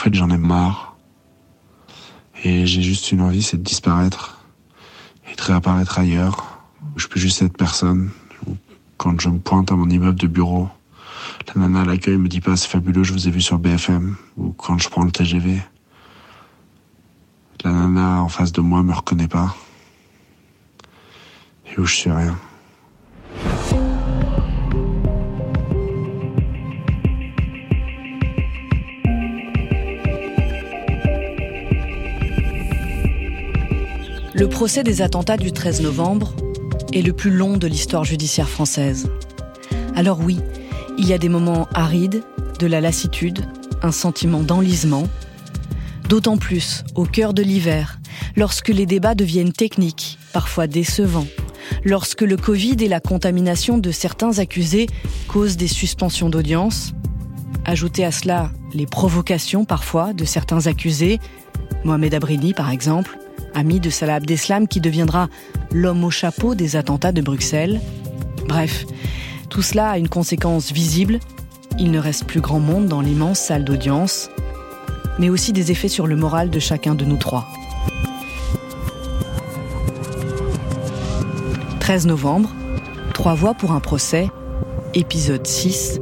fait, j'en ai marre. Et j'ai juste une envie, c'est de disparaître et de réapparaître ailleurs. Je peux juste être personne. Quand je me pointe à mon immeuble de bureau, la nana à l'accueil me dit pas c'est fabuleux, je vous ai vu sur BFM. Ou quand je prends le TGV, la nana en face de moi me reconnaît pas. Et où je suis rien. Le procès des attentats du 13 novembre est le plus long de l'histoire judiciaire française. Alors oui, il y a des moments arides, de la lassitude, un sentiment d'enlisement, d'autant plus au cœur de l'hiver, lorsque les débats deviennent techniques, parfois décevants, lorsque le Covid et la contamination de certains accusés causent des suspensions d'audience. Ajoutez à cela les provocations parfois de certains accusés, Mohamed Abrini par exemple, ami de Salah Abdeslam qui deviendra l'homme au chapeau des attentats de Bruxelles. Bref, tout cela a une conséquence visible. Il ne reste plus grand monde dans l'immense salle d'audience, mais aussi des effets sur le moral de chacun de nous trois. 13 novembre, Trois voix pour un procès, épisode 6,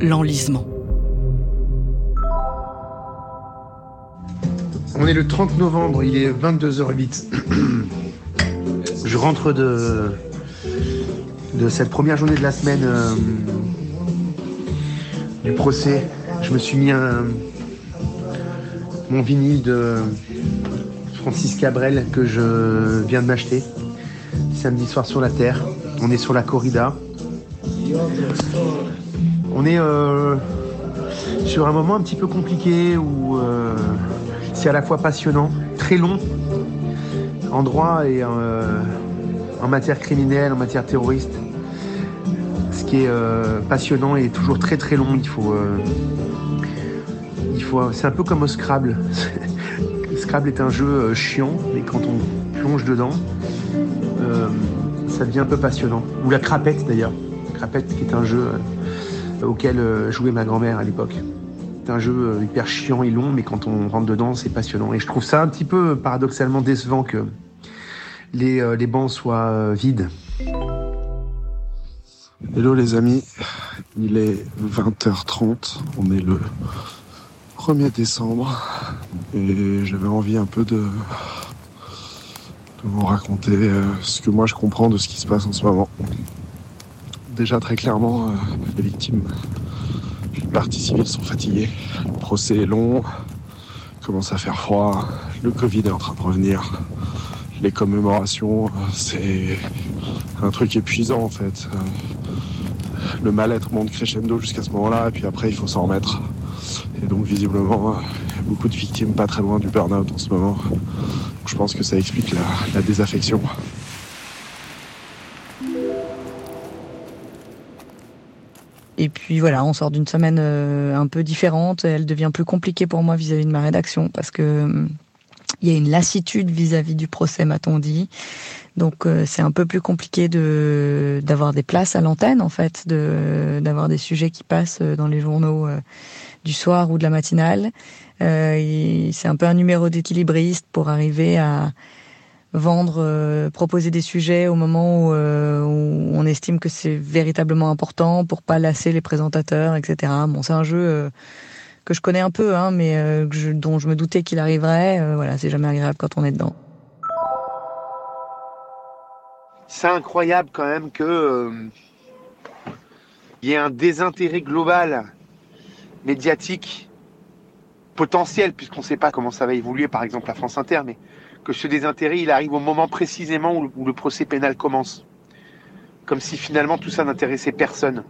l'enlisement. On est le 30 novembre, il est 22h08. Je rentre de, cette première journée de la semaine euh, du procès. Je me suis mis mon vinyle de Francis Cabrel que je viens de m'acheter samedi soir sur la Terre. On est sur la corrida. On est euh, sur un moment un petit peu compliqué où euh, à la fois passionnant, très long en droit et euh, en matière criminelle, en matière terroriste. Ce qui est euh, passionnant et toujours très très long. Il faut, euh, il faut, c'est un peu comme au Scrabble. Scrabble est un jeu chiant, mais quand on plonge dedans, ça devient un peu passionnant. Ou la crapette d'ailleurs. Crapette qui est un jeu auquel jouait ma grand-mère à l'époque. C'est un jeu euh, hyper chiant et long, mais quand on rentre dedans, c'est passionnant. Et je trouve ça un petit peu paradoxalement décevant que les, euh, les bancs soient euh, vides. Hello les amis, il est 20h30, on est le 1er décembre et j'avais envie un peu de, de vous raconter ce que moi je comprends de ce qui se passe en ce moment. Déjà très clairement, les victimes parties civiles sont fatiguées. Le procès est long, commence à faire froid, le Covid est en train de revenir. Les commémorations, c'est un truc épuisant en fait. Le mal-être monte crescendo jusqu'à ce moment-là, et puis après il faut s'en remettre. Et donc visiblement, a beaucoup de victimes pas très loin du burn-out en ce moment. je pense que ça explique la désaffection. Et puis voilà, on sort d'une semaine euh, un peu différente. Elle devient plus compliquée pour moi vis-à-vis de ma rédaction parce que euh, il y a une lassitude vis-à-vis du procès, m'a-t-on dit. Donc euh, c'est un peu plus compliqué de d'avoir des places à l'antenne en fait, de d'avoir des sujets qui passent dans les journaux du soir ou de la matinale. c'est un peu un numéro d'équilibriste pour arriver à vendre, euh, proposer des sujets au moment euh, où, on estime que c'est véritablement important pour pas lasser les présentateurs, etc. Bon, c'est un jeu euh, que je connais un peu, hein, mais dont je me doutais qu'il arriverait. voilà, c'est jamais agréable quand on est dedans. C'est incroyable quand même que il y ait un désintérêt global médiatique potentiel, puisqu'on ne sait pas comment ça va évoluer, par exemple la France Inter, mais que ce désintérêt, il arrive au moment précisément où le, procès pénal commence. Comme si finalement tout ça n'intéressait personne.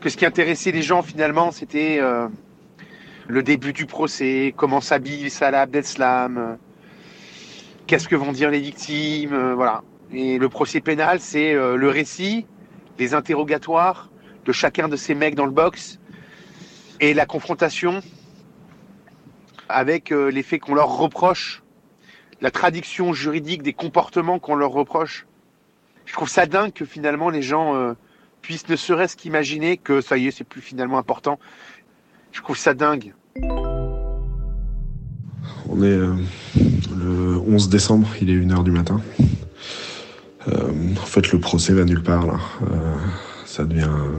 Que ce qui intéressait les gens finalement, c'était euh, le début du procès, comment s'habille Salah Abdeslam, euh, qu'est-ce que vont dire les victimes, euh, voilà. Et le procès pénal, c'est le récit, les interrogatoires de chacun de ces mecs dans le box et la confrontation avec les faits qu'on leur reproche la traduction juridique des comportements qu'on leur reproche. Je trouve ça dingue que finalement les gens euh, puissent ne serait-ce qu'imaginer que ça y est, c'est plus finalement important. Je trouve ça dingue. On est euh, le 11 décembre, il est 1h du matin. Euh, en fait, le procès va nulle part là. Ça devient un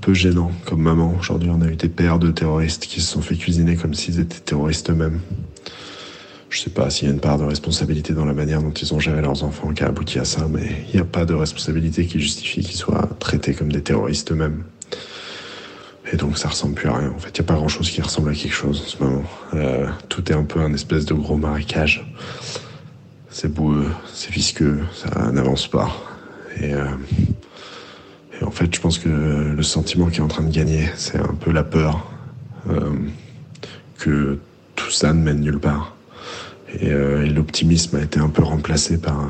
peu gênant comme maman. Aujourd'hui, on a eu des pères de terroristes qui se sont fait cuisiner comme s'ils étaient terroristes eux-mêmes. Je sais pas s'il y a une part de responsabilité dans la manière dont ils ont géré leurs enfants qui a abouti à ça, mais il n'y a pas de responsabilité qui justifie qu'ils soient traités comme des terroristes eux-mêmes. Et donc ça ressemble plus à rien. En fait, il n'y a pas grand-chose qui ressemble à quelque chose en ce moment. Euh, tout est un peu un espèce de gros marécage. C'est boueux, c'est visqueux, ça n'avance pas. Et, euh, et, en fait, je pense que le sentiment qui est en train de gagner, c'est un peu la peur euh, que tout ça ne mène nulle part. Et, euh, et l'optimisme a été un peu remplacé par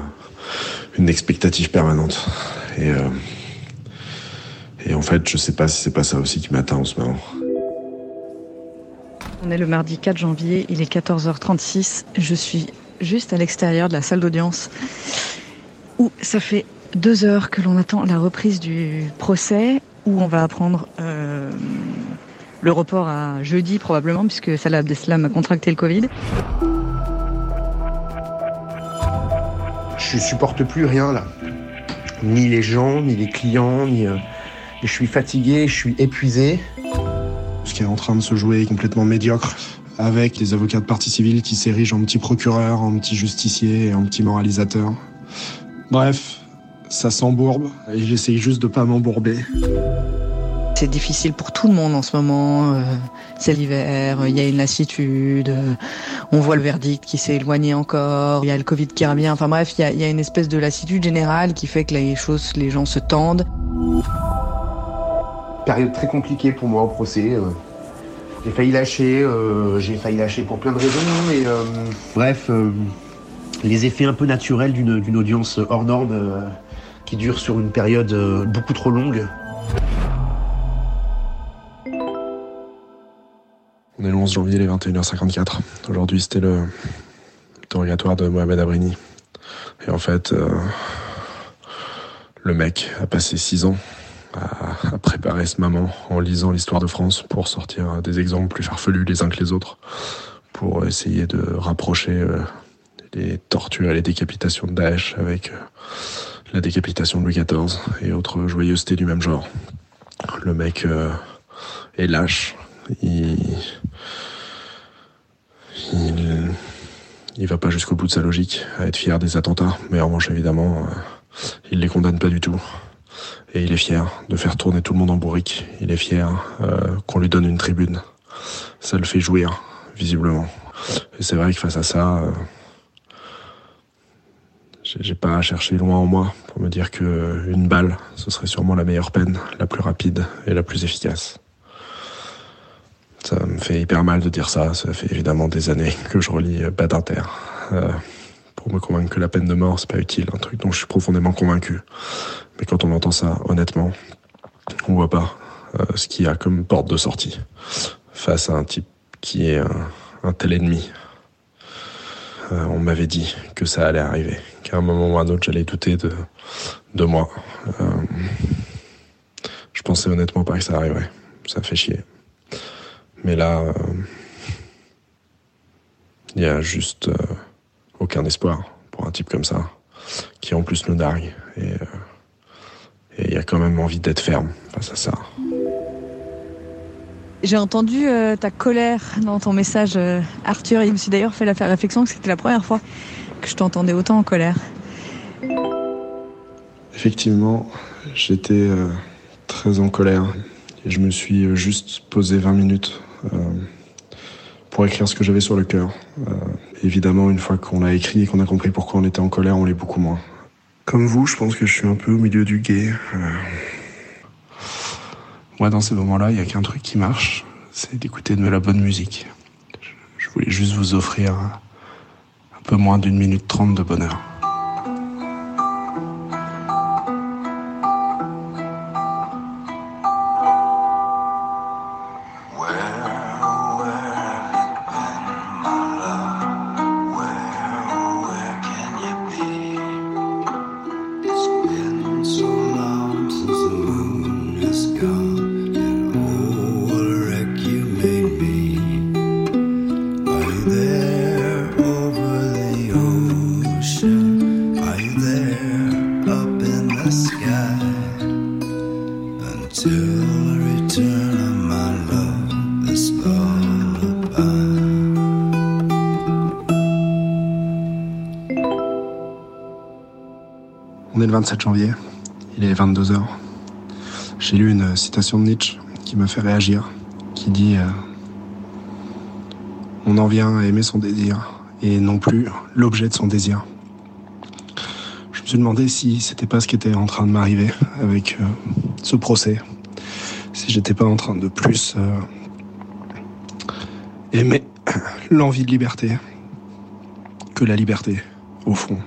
une expectative permanente. Et, euh, en fait, je sais pas si c'est pas ça aussi qui m'atteint en ce moment. On est le mardi 4 janvier, il est 14h36. Je suis juste à l'extérieur de la salle d'audience où ça fait deux heures que l'on attend la reprise du procès où on va apprendre euh, le report à jeudi probablement puisque Salah Abdeslam a contracté le Covid. Je supporte plus rien là. Ni les gens, ni les clients, ni... Euh, je suis fatigué, je suis épuisé. Ce qui est en train de se jouer est complètement médiocre avec les avocats de partie civile qui s'érigent en petits procureurs, en petits justiciers et en petits moralisateurs. Bref, ça s'embourbe et j'essaye juste de pas m'embourber. C'est difficile pour tout le monde en ce moment. C'est l'hiver, il y a une lassitude, on voit le verdict qui s'est éloigné encore, il y a le Covid qui revient. Enfin bref, il y a, il y a une espèce de lassitude générale qui fait que les choses, les gens se tendent. Période très compliquée pour moi au procès. J'ai failli lâcher, euh, j'ai failli lâcher pour plein de raisons, mais euh, bref, euh, les effets un peu naturels d'une audience hors norme euh, qui dure sur une période euh, beaucoup trop longue. On est le 11 janvier, il est 21h54. Aujourd'hui, c'était le interrogatoire de Mohamed Abrini. Et en fait, euh, le mec a passé six ans à, préparer ce moment en lisant l'histoire de France pour sortir des exemples plus farfelus les uns que les autres, pour essayer de rapprocher euh, les tortures et les décapitations de Daesh avec euh, la décapitation de Louis XIV et autres joyeusetés du même genre. Le mec est lâche, il, il, il va pas jusqu'au bout de sa logique à être fier des attentats, mais en revanche évidemment, euh, il les condamne pas du tout. Et il est fier de faire tourner tout le monde en bourrique. Il est fier euh, qu'on lui donne une tribune. Ça le fait jouir, visiblement. Et c'est vrai que face à ça, euh, j'ai pas à chercher loin en moi pour me dire que une balle, ce serait sûrement la meilleure peine, la plus rapide et la plus efficace. Ça me fait hyper mal de dire ça. Ça fait évidemment des années que je relis Badinter euh, pour me convaincre que la peine de mort, c'est pas utile. Un truc dont je suis profondément convaincu. Mais quand on entend ça, honnêtement, on voit pas euh, ce qu'il y a comme porte de sortie face à un type qui est un, tel ennemi. Euh, on m'avait dit que ça allait arriver, qu'à un moment ou à un autre, j'allais douter de, de moi. Euh, je pensais honnêtement pas que ça arriverait. Ça fait chier. Mais là, euh, il y a juste euh, aucun espoir pour un type comme ça, qui en plus nous nargue. Et euh, il y a quand même envie d'être ferme face à ça. J'ai entendu euh, ta colère dans ton message, euh, Arthur. Et je me suis d'ailleurs fait la réflexion que c'était la première fois que je t'entendais autant en colère. Effectivement, j'étais euh, très en colère. Et je me suis juste posé 20 minutes euh, pour écrire ce que j'avais sur le cœur. Euh, évidemment, une fois qu'on l'a écrit et qu'on a compris pourquoi on était en colère, on l'est beaucoup moins. Comme vous, je pense que je suis un peu au milieu du guet. Euh... Moi, dans ces moments-là, il n'y a qu'un truc qui marche, c'est d'écouter de la bonne musique. Je voulais juste vous offrir un, un peu moins d'une minute trente de bonheur. 27 janvier, il est 22h. J'ai lu une citation de Nietzsche qui me fait réagir, qui dit euh, On en vient à aimer son désir, et non plus l'objet de son désir. Je me suis demandé si c'était pas ce qui était en train de m'arriver avec euh, ce procès, si j'étais pas en train de plus euh, aimer l'envie de liberté que la liberté, au fond.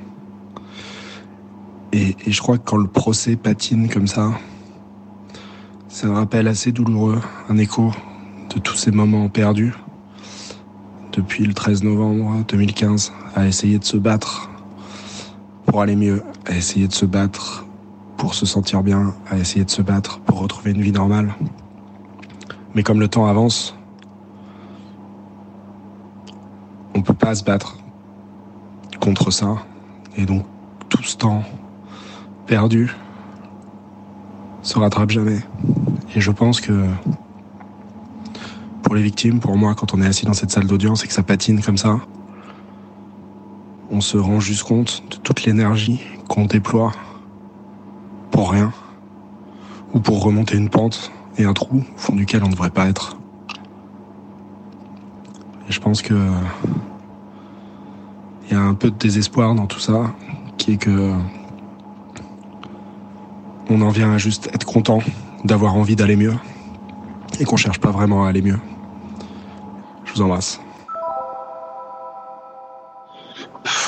Et, je crois que quand le procès patine comme ça, c'est un rappel assez douloureux, un écho de tous ces moments perdus depuis le 13 novembre 2015 à essayer de se battre pour aller mieux, à essayer de se battre pour se sentir bien, à essayer de se battre pour retrouver une vie normale. Mais comme le temps avance, on peut pas se battre contre ça. Et donc tout ce temps perdu se rattrape jamais. Et je pense que pour les victimes, pour moi, quand on est assis dans cette salle d'audience et que ça patine comme ça, on se rend juste compte de toute l'énergie qu'on déploie pour rien, ou pour remonter une pente et un trou au fond duquel on ne devrait pas être. Et je pense que il y a un peu de désespoir dans tout ça, qui est que on en vient à juste être content d'avoir envie d'aller mieux et qu'on cherche pas vraiment à aller mieux. Je vous embrasse.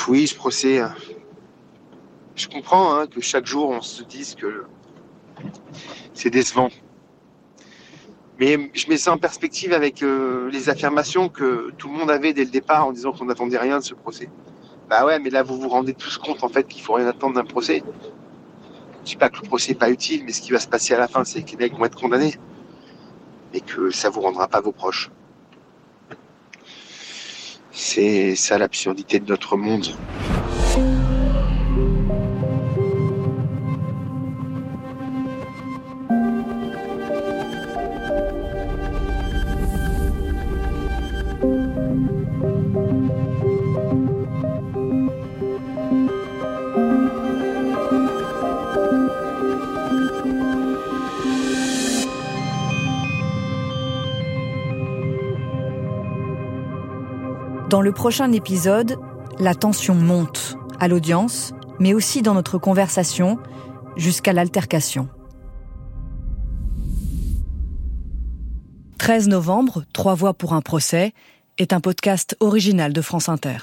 Oui, je procède. Je comprends hein, que chaque jour on se dise que c'est décevant. Mais je mets ça en perspective avec euh, les affirmations que tout le monde avait dès le départ en disant qu'on n'attendait rien de ce procès. Bah ouais, mais là vous vous rendez tous compte en fait qu'il faut rien attendre d'un procès. Je dis pas que le procès n'est pas utile, mais ce qui va se passer à la fin, c'est que les mecs vont être condamnés. Et que ça vous rendra pas vos proches. C'est ça l'absurdité de notre monde. Dans le prochain épisode, la tension monte à l'audience, mais aussi dans notre conversation, jusqu'à l'altercation. 13 novembre, Trois voix pour un procès, est un podcast original de France Inter.